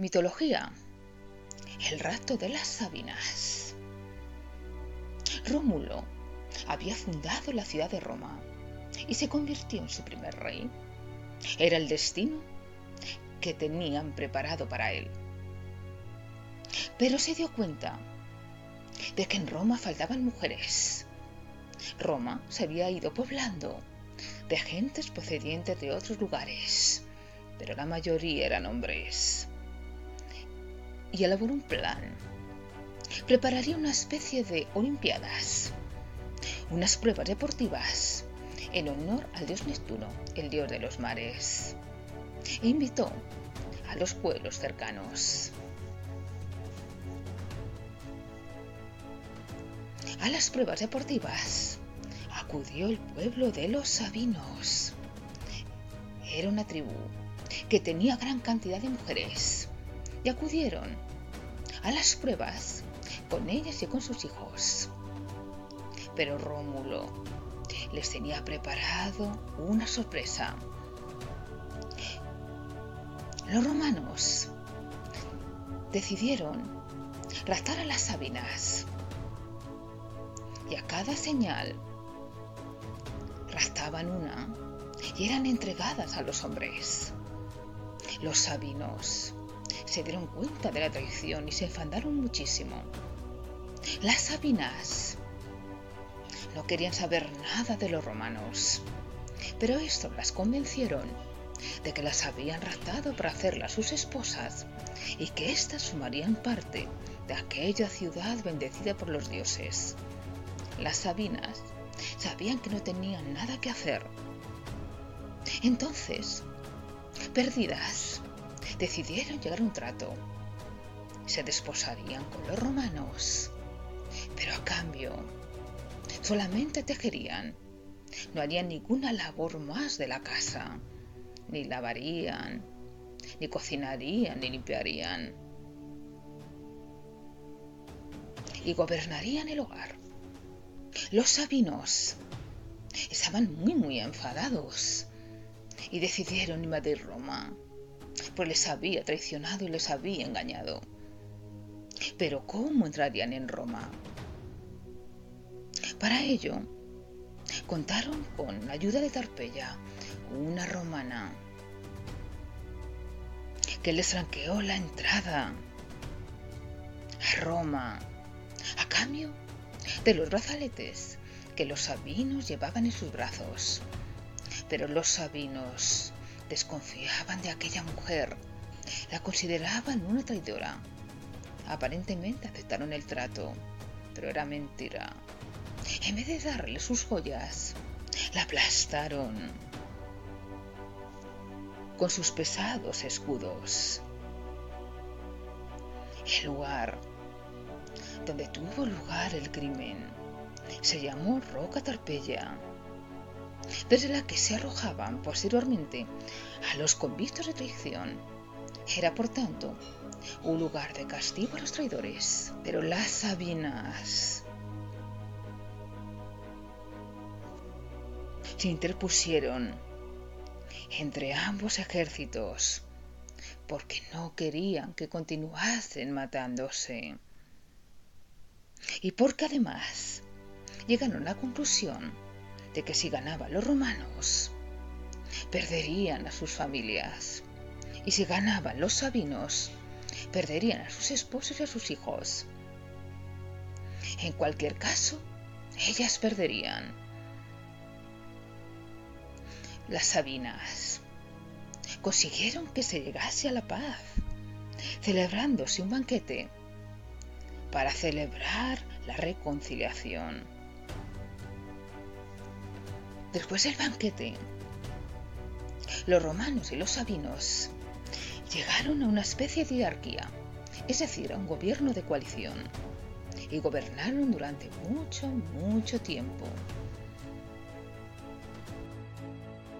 Mitología. El rapto de las Sabinas. Rómulo había fundado la ciudad de Roma y se convirtió en su primer rey. Era el destino que tenían preparado para él. Pero se dio cuenta de que en Roma faltaban mujeres. Roma se había ido poblando de gentes procedientes de otros lugares, pero la mayoría eran hombres y elaboró un plan. Prepararía una especie de Olimpiadas, unas pruebas deportivas en honor al dios Neptuno, el dios de los mares. E invitó a los pueblos cercanos. A las pruebas deportivas acudió el pueblo de los Sabinos. Era una tribu que tenía gran cantidad de mujeres y acudieron a las pruebas con ellas y con sus hijos. Pero Rómulo les tenía preparado una sorpresa. Los romanos decidieron raptar a las sabinas y a cada señal raptaban una y eran entregadas a los hombres. Los sabinos se dieron cuenta de la traición y se enfadaron muchísimo. Las Sabinas no querían saber nada de los romanos, pero esto las convencieron de que las habían raptado para hacerlas sus esposas y que éstas sumarían parte de aquella ciudad bendecida por los dioses. Las Sabinas sabían que no tenían nada que hacer. Entonces, perdidas, decidieron llegar a un trato. Se desposarían con los romanos, pero a cambio solamente tejerían. No harían ninguna labor más de la casa, ni lavarían, ni cocinarían, ni limpiarían. Y gobernarían el hogar. Los sabinos estaban muy, muy enfadados y decidieron invadir Roma pues les había traicionado y les había engañado. Pero ¿cómo entrarían en Roma? Para ello, contaron con la ayuda de Tarpeya, una romana, que les franqueó la entrada a Roma a cambio de los brazaletes que los sabinos llevaban en sus brazos. Pero los sabinos Desconfiaban de aquella mujer. La consideraban una traidora. Aparentemente aceptaron el trato, pero era mentira. En vez de darle sus joyas, la aplastaron con sus pesados escudos. El lugar donde tuvo lugar el crimen se llamó Roca Tarpeya desde la que se arrojaban posteriormente a los convictos de traición. Era, por tanto, un lugar de castigo a los traidores. Pero las Sabinas se interpusieron entre ambos ejércitos porque no querían que continuasen matándose. Y porque además llegaron a la conclusión de que si ganaban los romanos, perderían a sus familias. Y si ganaban los sabinos, perderían a sus esposos y a sus hijos. En cualquier caso, ellas perderían. Las sabinas consiguieron que se llegase a la paz, celebrándose un banquete para celebrar la reconciliación. Después del banquete, los romanos y los sabinos llegaron a una especie de hierarquía, es decir, a un gobierno de coalición, y gobernaron durante mucho, mucho tiempo.